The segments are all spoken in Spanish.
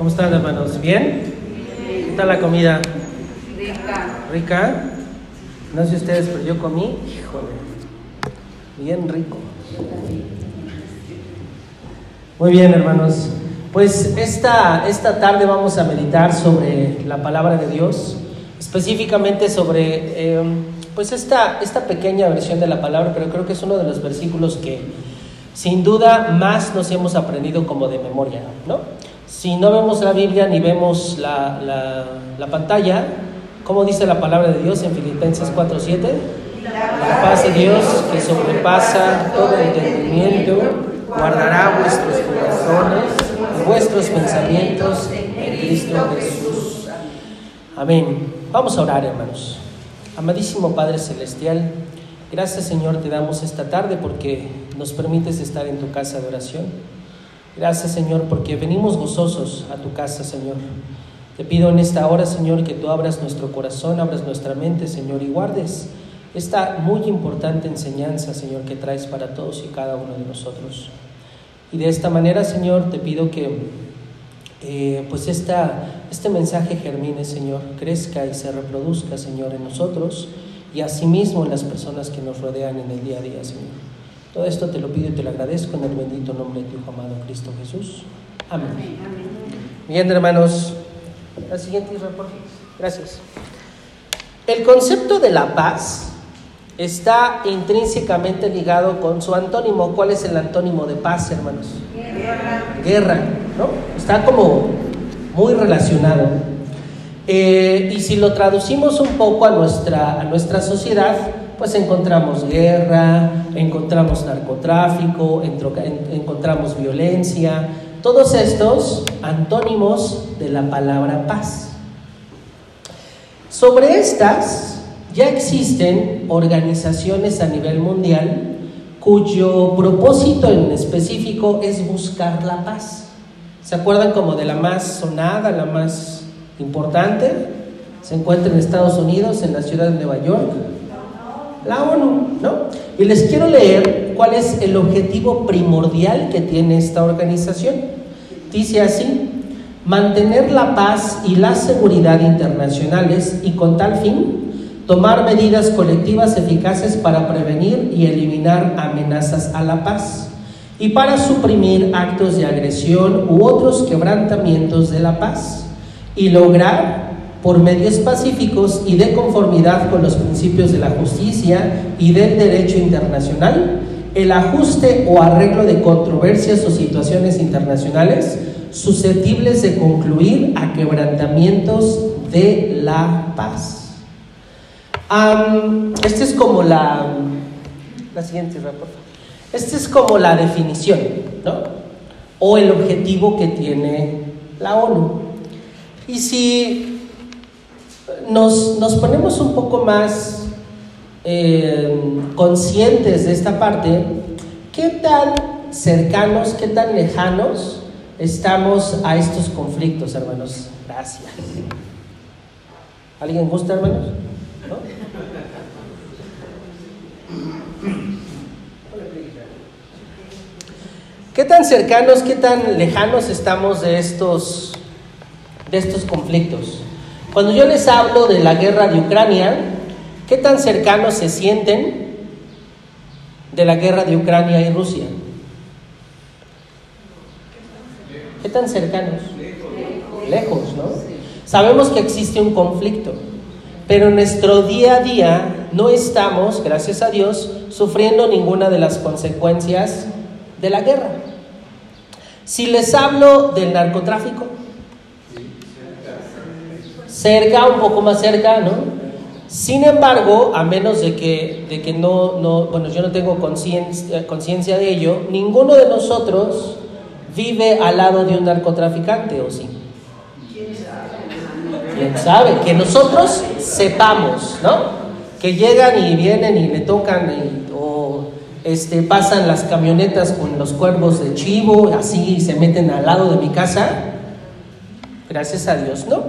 ¿Cómo están, hermanos? ¿Bien? ¿Qué tal la comida? Rica. ¿Rica? No sé ustedes, pero yo comí, híjole, bien rico. Muy bien, hermanos. Pues esta, esta tarde vamos a meditar sobre la palabra de Dios, específicamente sobre eh, pues esta, esta pequeña versión de la palabra, pero creo que es uno de los versículos que sin duda más nos hemos aprendido como de memoria, ¿no? Si no vemos la Biblia ni vemos la, la, la pantalla, ¿cómo dice la palabra de Dios en Filipenses 4:7? La paz de Dios que sobrepasa todo entendimiento guardará vuestros corazones y vuestros pensamientos en Cristo Jesús. Amén. Vamos a orar, hermanos. Amadísimo Padre Celestial, gracias Señor te damos esta tarde porque nos permites estar en tu casa de oración. Gracias Señor porque venimos gozosos a tu casa, Señor. Te pido en esta hora, Señor, que tú abras nuestro corazón, abras nuestra mente, Señor, y guardes esta muy importante enseñanza, Señor, que traes para todos y cada uno de nosotros. Y de esta manera, Señor, te pido que eh, pues esta, este mensaje germine, Señor, crezca y se reproduzca, Señor, en nosotros y asimismo en las personas que nos rodean en el día a día, Señor. Todo esto te lo pido y te lo agradezco en el bendito nombre de tu Hijo amado Cristo Jesús. Amén. Bien, hermanos. La siguiente reporte. Gracias. El concepto de la paz está intrínsecamente ligado con su antónimo. ¿Cuál es el antónimo de paz, hermanos? Guerra. Guerra, ¿no? Está como muy relacionado. Eh, y si lo traducimos un poco a nuestra, a nuestra sociedad, pues encontramos guerra, encontramos narcotráfico, encontramos violencia, todos estos antónimos de la palabra paz. Sobre estas ya existen organizaciones a nivel mundial cuyo propósito en específico es buscar la paz. ¿Se acuerdan como de la más sonada, la más importante? Se encuentra en Estados Unidos, en la ciudad de Nueva York. La ONU, ¿no? Y les quiero leer cuál es el objetivo primordial que tiene esta organización. Dice así, mantener la paz y la seguridad internacionales y con tal fin tomar medidas colectivas eficaces para prevenir y eliminar amenazas a la paz y para suprimir actos de agresión u otros quebrantamientos de la paz y lograr por medios pacíficos y de conformidad con los principios de la justicia y del derecho internacional el ajuste o arreglo de controversias o situaciones internacionales susceptibles de concluir a quebrantamientos de la paz. Am, esta es como la, la siguiente. Esta es como la definición, ¿no? O el objetivo que tiene la ONU. Y si nos, nos ponemos un poco más eh, conscientes de esta parte, ¿qué tan cercanos, qué tan lejanos estamos a estos conflictos, hermanos? Gracias. ¿Alguien gusta, hermanos? ¿No? ¿Qué tan cercanos, qué tan lejanos estamos de estos, de estos conflictos? Cuando yo les hablo de la guerra de Ucrania, ¿qué tan cercanos se sienten de la guerra de Ucrania y Rusia? ¿Qué tan cercanos? Lejos, ¿no? Sabemos que existe un conflicto, pero en nuestro día a día no estamos, gracias a Dios, sufriendo ninguna de las consecuencias de la guerra. Si les hablo del narcotráfico, cerca, un poco más cerca, ¿no? Sin embargo, a menos de que, de que no, no, bueno, yo no tengo conciencia de ello, ninguno de nosotros vive al lado de un narcotraficante, ¿o sí? ¿Quién sabe? Que nosotros sepamos, ¿no? Que llegan y vienen y le tocan y, o este, pasan las camionetas con los cuervos de chivo, así y se meten al lado de mi casa. Gracias a Dios, ¿no?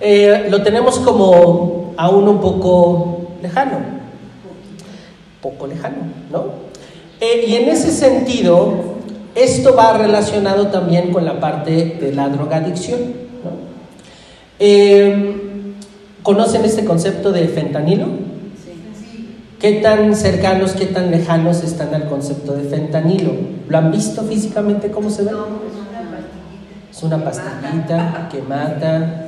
Eh, lo tenemos como aún un poco lejano, poco lejano, ¿no? Eh, y en ese sentido, esto va relacionado también con la parte de la drogadicción. ¿no? Eh, ¿Conocen este concepto de fentanilo? ¿Qué tan cercanos, qué tan lejanos están al concepto de fentanilo? ¿Lo han visto físicamente cómo se ve? Es una pastillita que mata.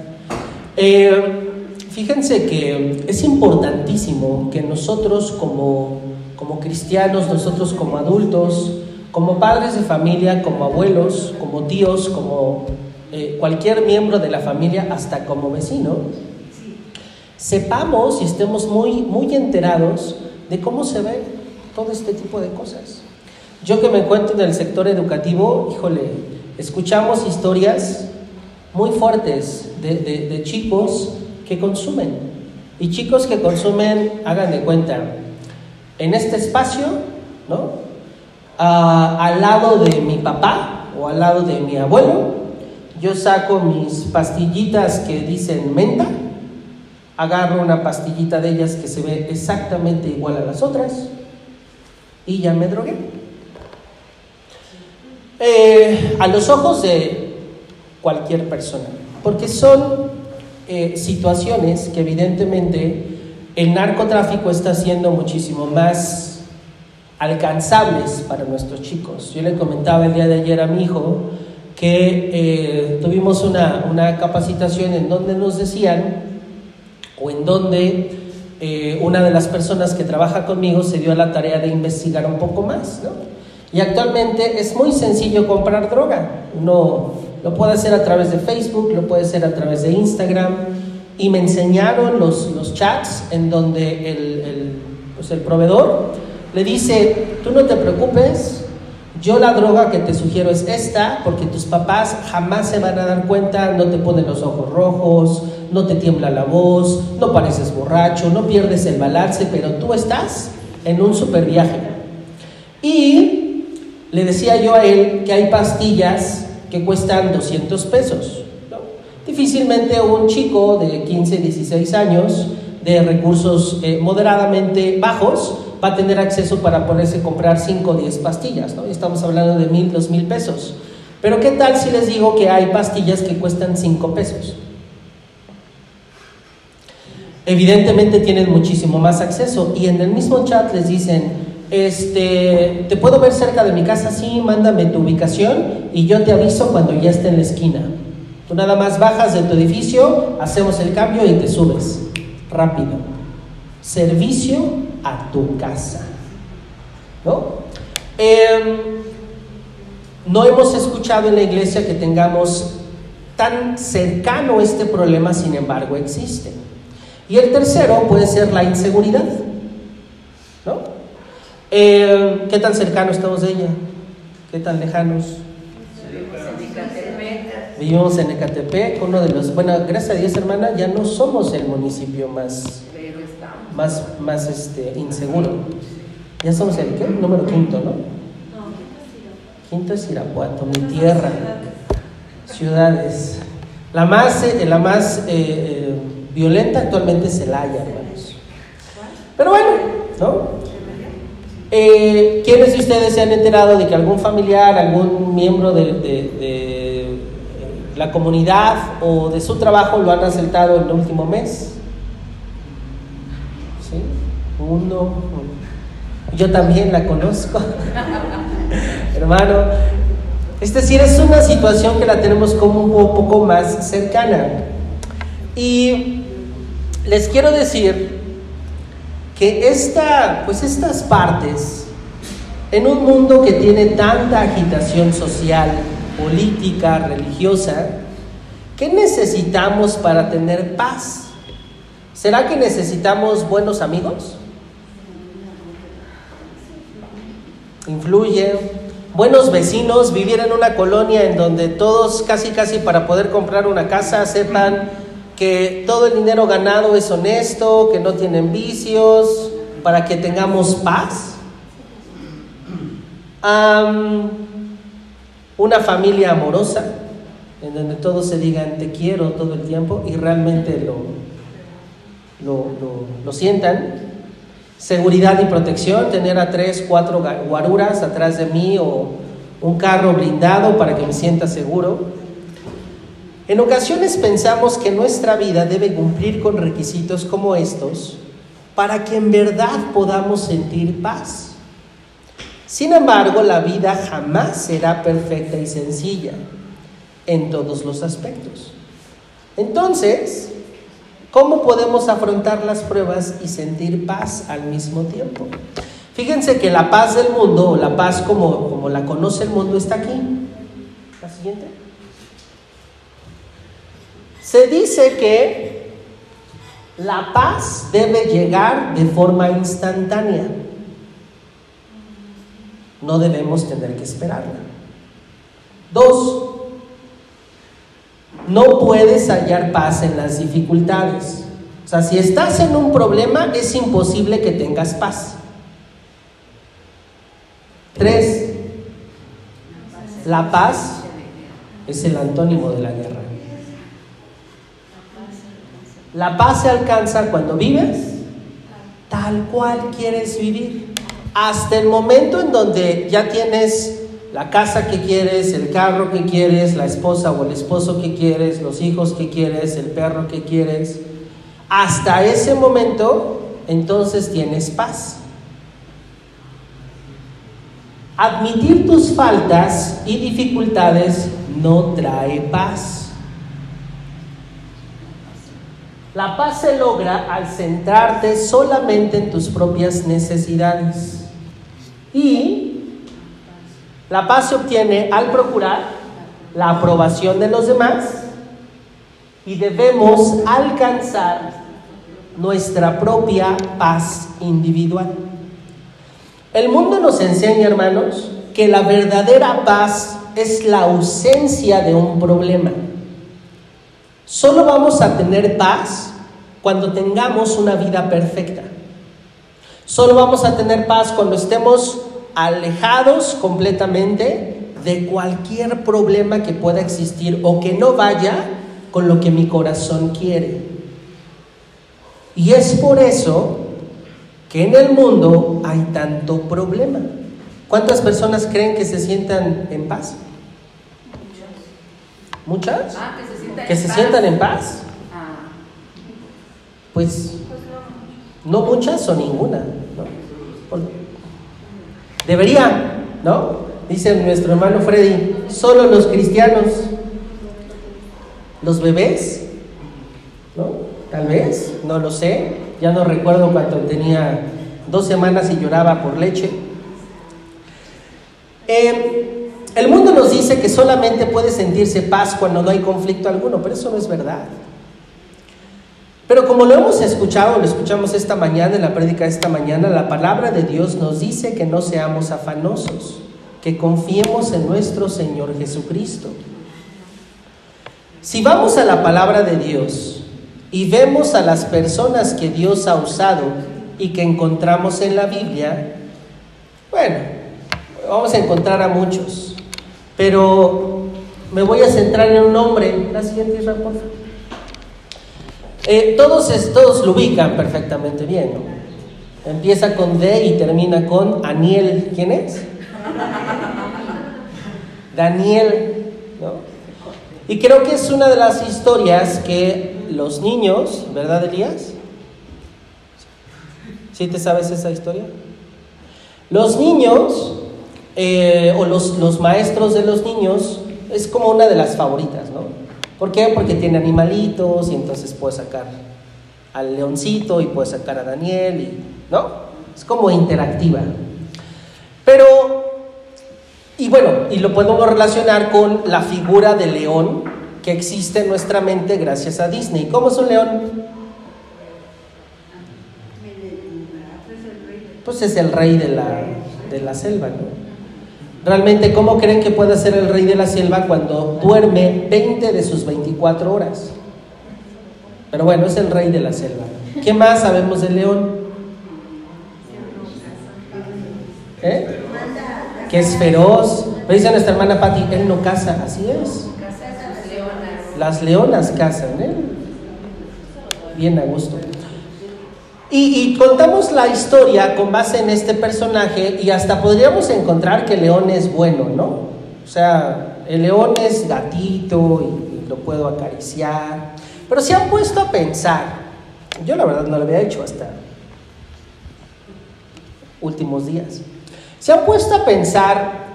Eh, fíjense que es importantísimo que nosotros como, como cristianos, nosotros como adultos, como padres de familia, como abuelos, como tíos, como eh, cualquier miembro de la familia, hasta como vecino, sepamos y estemos muy, muy enterados de cómo se ve todo este tipo de cosas. Yo que me encuentro en el sector educativo, híjole, escuchamos historias muy fuertes de, de, chicos que consumen. Y chicos que consumen, hagan de cuenta, en este espacio, ¿no? Ah, al lado de mi papá o al lado de mi abuelo, yo saco mis pastillitas que dicen menta, agarro una pastillita de ellas que se ve exactamente igual a las otras y ya me drogué. Eh, a los ojos de cualquier persona, porque son eh, situaciones que evidentemente el narcotráfico está haciendo muchísimo más alcanzables para nuestros chicos. Yo le comentaba el día de ayer a mi hijo que eh, tuvimos una, una, capacitación en donde nos decían, o en donde eh, una de las personas que trabaja conmigo se dio a la tarea de investigar un poco más, ¿no? Y actualmente es muy sencillo comprar droga. Uno lo puede hacer a través de Facebook, lo puede hacer a través de Instagram. Y me enseñaron los, los chats en donde el, el, pues el proveedor le dice, tú no te preocupes, yo la droga que te sugiero es esta, porque tus papás jamás se van a dar cuenta, no te ponen los ojos rojos, no te tiembla la voz, no pareces borracho, no pierdes el balance, pero tú estás en un super viaje. Y le decía yo a él que hay pastillas que cuestan 200 pesos. ¿no? Difícilmente un chico de 15, 16 años de recursos eh, moderadamente bajos va a tener acceso para poderse comprar 5 o 10 pastillas. ¿no? Estamos hablando de mil, dos mil pesos. Pero ¿qué tal si les digo que hay pastillas que cuestan 5 pesos? Evidentemente tienen muchísimo más acceso y en el mismo chat les dicen, este, te puedo ver cerca de mi casa, sí, mándame tu ubicación y yo te aviso cuando ya esté en la esquina. Tú nada más bajas de tu edificio, hacemos el cambio y te subes. Rápido. Servicio a tu casa. ¿No? Eh, no hemos escuchado en la iglesia que tengamos tan cercano este problema, sin embargo existe. Y el tercero puede ser la inseguridad. ¿No? Eh, ¿Qué tan cercano estamos de ella? ¿Qué tan lejanos? Vivimos en Ecatepec, uno de los, bueno, gracias a Dios hermana, ya no somos el municipio más, más, más este, inseguro. Ya somos el número quinto, ¿no? Quinto es Irapuato, mi tierra, ciudades. La más, eh, la más eh, violenta actualmente es Celaya, hermanos. Pero bueno, ¿no? Eh, ¿Quiénes de ustedes se han enterado de que algún familiar, algún miembro de, la comunidad o de su trabajo lo han asaltado en el último mes? ¿Sí? Uno. Yo también la conozco. Hermano, es decir, es una situación que la tenemos como un poco más cercana. Y les quiero decir que esta, pues estas partes, en un mundo que tiene tanta agitación social, política, religiosa, ¿qué necesitamos para tener paz? ¿Será que necesitamos buenos amigos? Influye. Buenos vecinos, vivir en una colonia en donde todos casi casi para poder comprar una casa sepan que todo el dinero ganado es honesto, que no tienen vicios, para que tengamos paz. Una familia amorosa, en donde todos se digan te quiero todo el tiempo y realmente lo, lo, lo, lo sientan. Seguridad y protección, tener a tres, cuatro guaruras atrás de mí o, un carro blindado para que me sienta seguro. En ocasiones pensamos que nuestra vida debe cumplir con requisitos como estos para que en verdad podamos sentir paz. Sin embargo, la vida jamás será perfecta y sencilla en todos los aspectos. Entonces, ¿cómo podemos afrontar las pruebas y sentir paz al mismo tiempo? Fíjense que la paz del mundo, o la paz como, como la conoce el mundo, está aquí. La siguiente. Se dice que la paz debe llegar de forma instantánea. No debemos tener que esperarla. Dos, no puedes hallar paz en las dificultades. O sea, si estás en un problema, es imposible que tengas paz. Tres, la paz es el antónimo de la guerra. La paz se alcanza cuando vives tal cual quieres vivir. Hasta el momento en donde ya tienes la casa que quieres, el carro que quieres, la esposa o el esposo que quieres, los hijos que quieres, el perro que quieres. Hasta ese momento, entonces tienes paz. Admitir tus faltas y dificultades no trae paz. La paz se logra al centrarte solamente en tus propias necesidades. Y la paz se obtiene al procurar la aprobación de los demás y debemos alcanzar nuestra propia paz individual. El mundo nos enseña, hermanos, que la verdadera paz es la ausencia de un problema. Solo vamos a tener paz cuando tengamos una vida perfecta. Solo vamos a tener paz cuando estemos alejados completamente de cualquier problema que pueda existir o que no vaya con lo que mi corazón quiere. Y es por eso que en el mundo hay tanto problema. ¿Cuántas personas creen que se sientan en paz? ¿Muchas? Ah, que se sientan ¿Que en se paz. sientan en paz? Ah, Pues no muchas o ninguna. Debería, ¿no? Dice nuestro hermano Freddy, solo los cristianos, los bebés, ¿no? Tal vez, no lo sé. Ya no recuerdo cuando tenía dos semanas y lloraba por leche. Eh, el mundo nos dice que solamente puede sentirse paz cuando no hay conflicto alguno, pero eso no es verdad. Pero como lo hemos escuchado, lo escuchamos esta mañana en la prédica de esta mañana, la palabra de Dios nos dice que no seamos afanosos, que confiemos en nuestro Señor Jesucristo. Si vamos a la palabra de Dios y vemos a las personas que Dios ha usado y que encontramos en la Biblia, bueno, vamos a encontrar a muchos, pero me voy a centrar en un nombre. La siguiente, Israel, por. Eh, todos, todos lo ubican perfectamente bien. Empieza con D y termina con Aniel. ¿Quién es? Daniel. ¿no? Y creo que es una de las historias que los niños, ¿verdad, Elías? ¿Sí te sabes esa historia? Los niños, eh, o los, los maestros de los niños, es como una de las favoritas, ¿no? ¿Por qué? Porque tiene animalitos y entonces puede sacar al leoncito y puede sacar a Daniel, y, ¿no? Es como interactiva. Pero, y bueno, y lo podemos relacionar con la figura del león que existe en nuestra mente gracias a Disney. ¿Cómo es un león? Pues es el rey de la, de la selva, ¿no? Realmente, ¿cómo creen que puede ser el rey de la selva cuando duerme 20 de sus 24 horas? Pero bueno, es el rey de la selva. ¿Qué más sabemos del león? ¿Eh? Que es feroz. Me dice nuestra hermana Patti, él no caza, así es. Las leonas cazan, ¿eh? Bien a gusto. Y, contamos la historia con base en este personaje y hasta podríamos encontrar que león es bueno, ¿no? O sea, el león es gatito y, y lo puedo acariciar. Pero se han puesto a pensar, yo la verdad no lo había hecho hasta últimos días, se han puesto a pensar,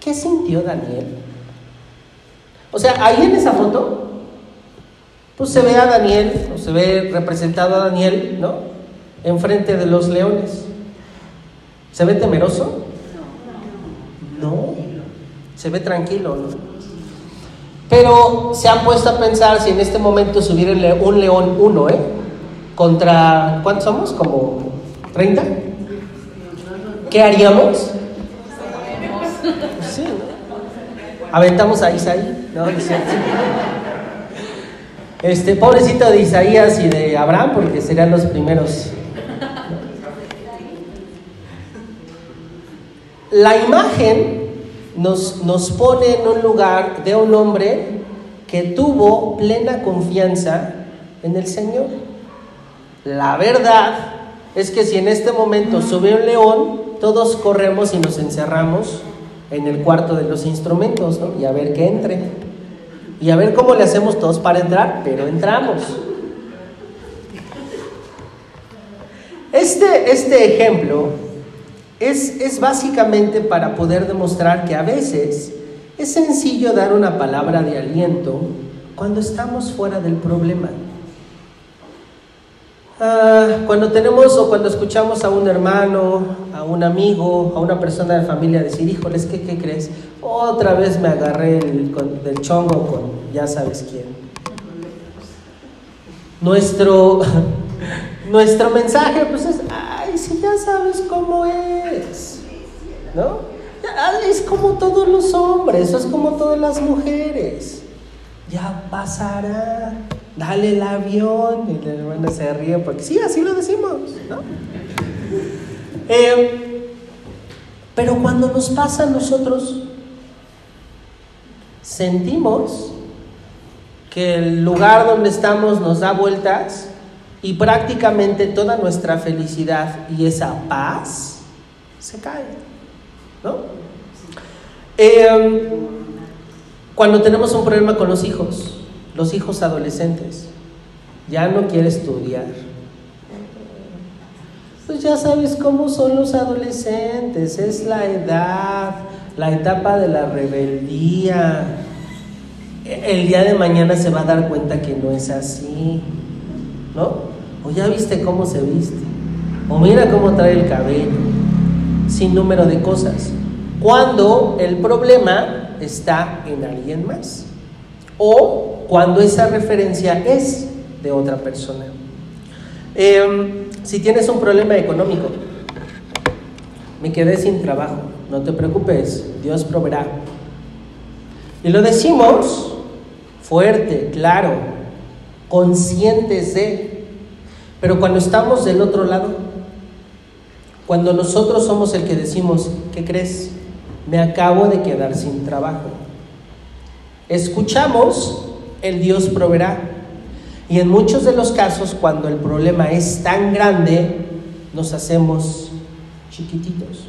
¿qué sintió Daniel? O sea, ahí en esa foto, pues se ve a Daniel, o se ve representado a Daniel, ¿no? Enfrente de los leones. ¿Se ve temeroso? No. Se ve tranquilo, ¿no? Pero se han puesto a pensar si en este momento subiera un león uno, ¿eh? Contra, ¿cuántos somos? ¿Como 30? ¿Qué haríamos? Sí, ¿no? Aventamos a Isaí, ¿no? Este, pobrecito de Isaías y de Abraham, porque serían los primeros. La imagen nos, nos pone en un lugar de un hombre que tuvo plena confianza en el Señor. La verdad es que si en este momento sube un león, todos corremos y nos encerramos en el cuarto de los instrumentos, ¿no? Y a ver que entre. Y a ver cómo le hacemos todos para entrar, pero entramos. Este, este ejemplo es, es básicamente para poder demostrar que a veces es sencillo dar una palabra de aliento cuando estamos fuera del problema. Ah, cuando tenemos o cuando escuchamos a un hermano, a un amigo, a una persona de familia decir, híjoles, ¿qué, crees? Otra vez me agarré el, con- del chongo con ya sabes quién. Nuestro, nuestro mensaje pues es, si ya sabes cómo es, ¿no? Ya, Es como todos los hombres, es como todas las mujeres. Ya pasará, dale el avión. Y la hermana se ríe porque sí, así lo decimos, ¿no? Eh, pero cuando nos pasa a nosotros, sentimos que el lugar donde estamos nos da vueltas y prácticamente toda nuestra felicidad y esa paz se cae, ¿no? Eh, cuando tenemos un problema con los hijos, los hijos adolescentes, ya no quiere estudiar. Pues ya sabes cómo son los adolescentes, es la edad, la etapa de la rebeldía. El día de mañana se va a dar cuenta que no es así, ¿no? O ya viste cómo se viste, o mira cómo trae el cabello, sin número de cosas. Cuando el problema está en alguien más, o cuando esa referencia es de otra persona. Eh, si tienes un problema económico, me quedé sin trabajo, no te preocupes, Dios proveerá. Y lo decimos fuerte, claro, conscientes de, pero cuando estamos del otro lado, cuando nosotros somos el que decimos, ¿qué crees? Me acabo de quedar sin trabajo. Escuchamos, el Dios proveerá. Y en muchos de los casos, cuando el problema es tan grande, nos hacemos chiquititos.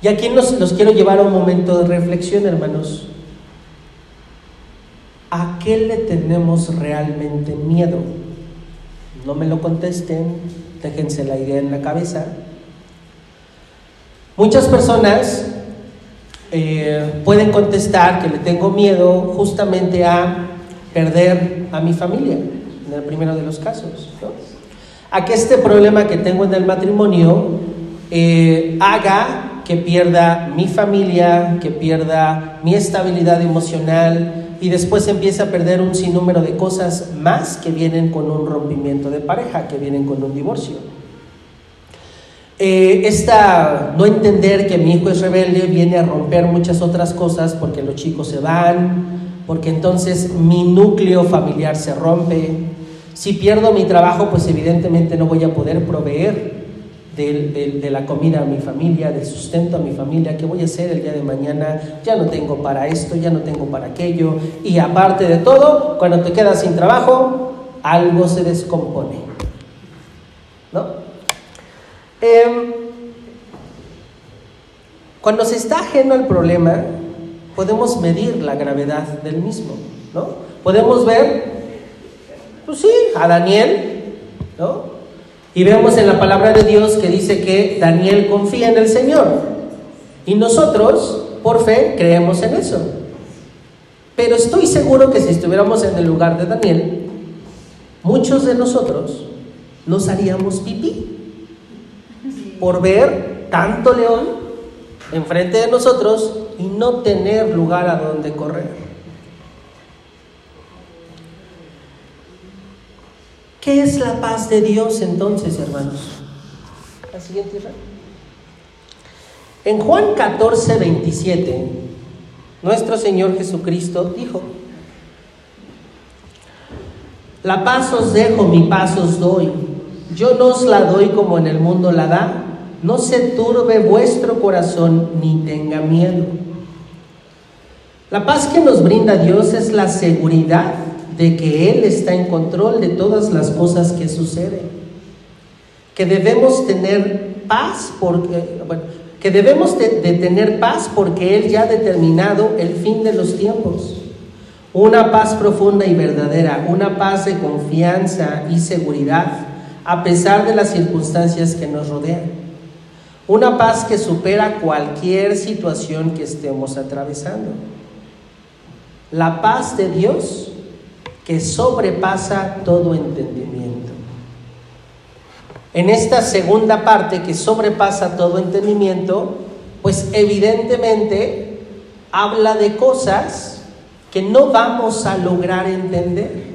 Y aquí los, los quiero llevar a un momento de reflexión, hermanos. ¿A qué le tenemos realmente miedo? No me lo contesten, déjense la idea en la cabeza. Muchas personas eh, pueden contestar que le tengo miedo justamente a perder a mi familia, en el primero de los casos. A que este problema que tengo en el matrimonio eh, haga que pierda mi familia, que pierda mi estabilidad emocional y después empiece a perder un sinnúmero de cosas más que vienen con un rompimiento de pareja, que vienen con un divorcio. Eh, esta no entender que mi hijo es rebelde viene a romper muchas otras cosas porque los chicos se van, porque entonces mi núcleo familiar se rompe. Si pierdo mi trabajo, pues evidentemente no voy a poder proveer de, la comida a mi familia, del sustento a mi familia, ¿qué voy a hacer el día de mañana? Ya no tengo para esto, ya no tengo para aquello. Y aparte de todo, cuando te quedas sin trabajo, algo se descompone. ¿No? Em, cuando se está ajeno al problema, podemos medir la gravedad del mismo, ¿no? Podemos ver, pues sí, a Daniel, ¿no? Y vemos en la palabra de Dios que dice que Daniel confía en el Señor. Y nosotros, por fe, creemos en eso. Pero estoy seguro que si estuviéramos en el lugar de Daniel, muchos de nosotros nos haríamos pipí por ver tanto león enfrente de nosotros y no tener lugar a donde correr. ¿Qué es la paz de Dios entonces, hermanos? La siguiente, En Juan 14, 27, nuestro Señor Jesucristo dijo, la paz os dejo, mi paz os doy. Yo no os la doy como en el mundo la da. No se turbe vuestro corazón ni tenga miedo. La paz que nos brinda Dios es la seguridad de que Él está en control de todas las cosas que suceden. Que debemos tener paz porque, que debemos de, de tener paz porque Él ya ha determinado el fin de los tiempos. Una paz profunda y verdadera, una paz de confianza y seguridad a pesar de las circunstancias que nos rodean. Una paz que supera cualquier situación que estemos atravesando. La paz de Dios que sobrepasa todo entendimiento. En esta segunda parte que sobrepasa todo entendimiento, pues evidentemente habla de cosas que no vamos a lograr entender.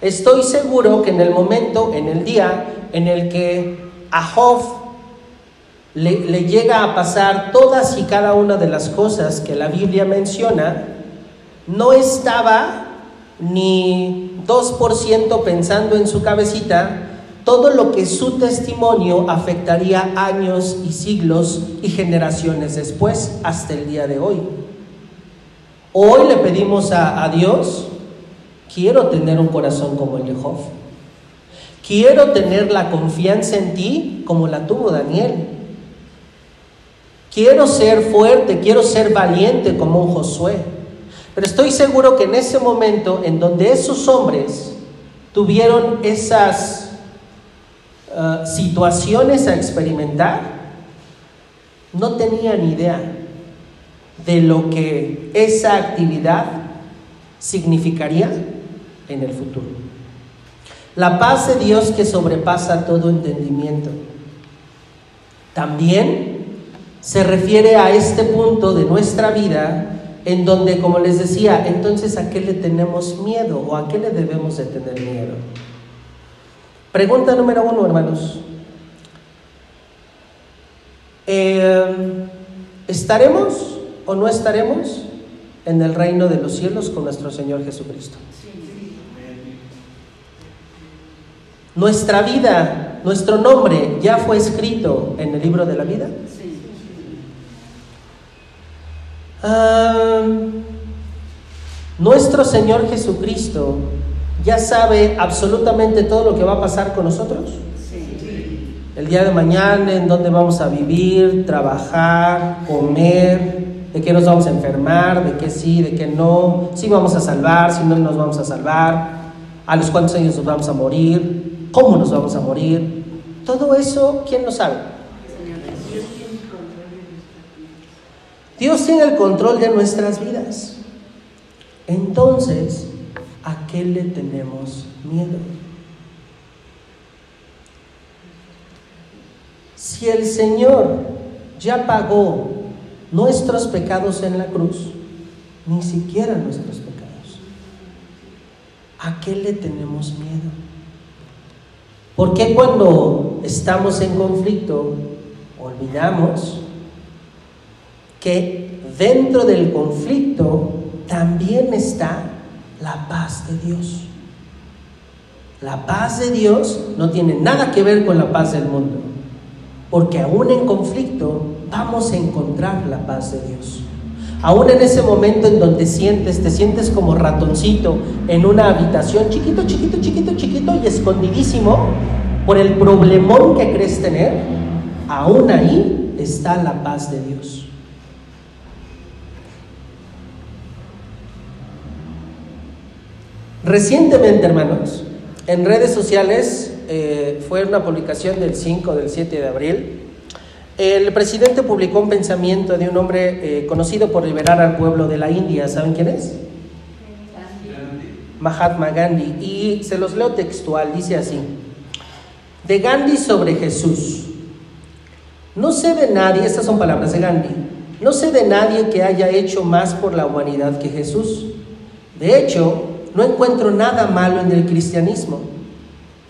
Estoy seguro que en el momento, en el día en el que a Job le, le, llega a pasar todas y cada una de las cosas que la Biblia menciona, no estaba ni 2% pensando en su cabecita todo lo que su testimonio afectaría años y siglos y generaciones después hasta el día de hoy. Hoy le pedimos a, a Dios, quiero tener un corazón como el de Job. Quiero tener la confianza en ti como la tuvo Daniel. Quiero ser fuerte, quiero ser valiente como un Josué. Pero estoy seguro que en ese momento en donde esos hombres tuvieron esas uh, situaciones a experimentar, no tenían idea de lo que esa actividad significaría en el futuro. La paz de Dios que sobrepasa todo entendimiento. También se refiere a este punto de nuestra vida en donde, como les decía, entonces a qué le tenemos miedo o a qué le debemos de tener miedo. Pregunta número uno, hermanos. Eh, ¿Estaremos o no estaremos en el reino de los cielos con nuestro Señor Jesucristo? Nuestra vida, nuestro nombre ya fue escrito en el libro de la vida. Nuestro Señor Jesucristo ya sabe absolutamente todo lo que va a pasar con nosotros. El día de mañana, en dónde vamos a vivir, trabajar, comer, de qué nos vamos a enfermar, de qué sí, de qué no, si vamos a salvar, si no nos vamos a salvar, a los cuántos años nos vamos a morir, cómo nos vamos a morir. Todo eso, ¿quién lo sabe? Dios tiene el control de nuestras vidas. Entonces, ¿a qué le tenemos miedo? Si el Señor ya pagó nuestros pecados en la cruz, ni siquiera nuestros pecados, ¿a qué le tenemos miedo? Porque cuando estamos en conflicto olvidamos que dentro del conflicto también está la paz de Dios. La paz de Dios no tiene nada que ver con la paz del mundo, porque aún en conflicto vamos a encontrar la paz de Dios. Aún en ese momento en donde sientes, te sientes como ratoncito en una habitación chiquito, chiquito, chiquito, chiquito y escondidísimo por el problemón que crees tener, aún ahí está la paz de Dios. Recientemente, hermanos, en redes sociales eh, fue una publicación del 5, del 7 de abril, el presidente publicó un pensamiento de un hombre eh, conocido por liberar al pueblo de la India. ¿Saben quién es? Mahatma Gandhi. Y se los leo textual, dice así. De Gandhi sobre Jesús. No sé de nadie, estas son palabras de Gandhi, no sé de nadie que haya hecho más por la humanidad que Jesús. De hecho, no encuentro nada malo en el cristianismo.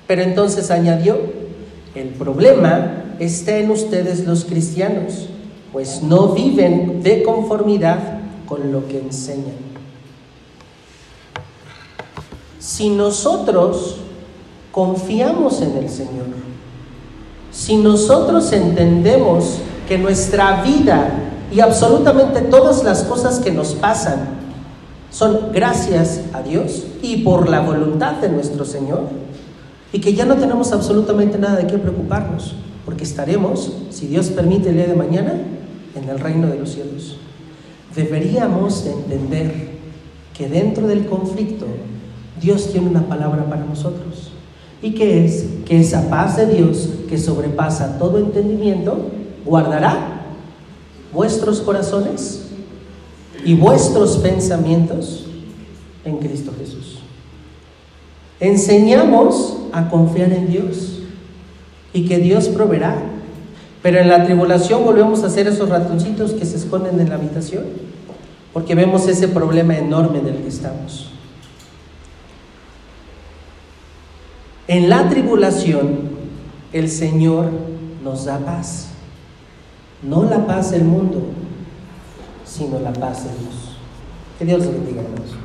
Pero entonces añadió, el problema está en ustedes los cristianos, pues no viven de conformidad con lo que enseñan. Si nosotros confiamos en el Señor, si nosotros entendemos que nuestra vida y absolutamente todas las cosas que nos pasan son gracias a Dios y por la voluntad de nuestro Señor, y que ya no tenemos absolutamente nada de qué preocuparnos, porque estaremos, si Dios permite el día de mañana, en el reino de los cielos. Deberíamos entender que dentro del conflicto Dios tiene una palabra para nosotros. ¿Y que es? Que esa paz de Dios que sobrepasa todo entendimiento guardará vuestros corazones y vuestros pensamientos en Cristo Jesús. Enseñamos a confiar en Dios y que Dios proveerá. Pero en la tribulación volvemos a ser esos ratoncitos que se esconden en la habitación, porque vemos ese problema enorme en el que estamos. En la tribulación, el Señor nos da paz. No la paz del mundo, sino la paz de Dios. Que Dios les bendiga, hermanos.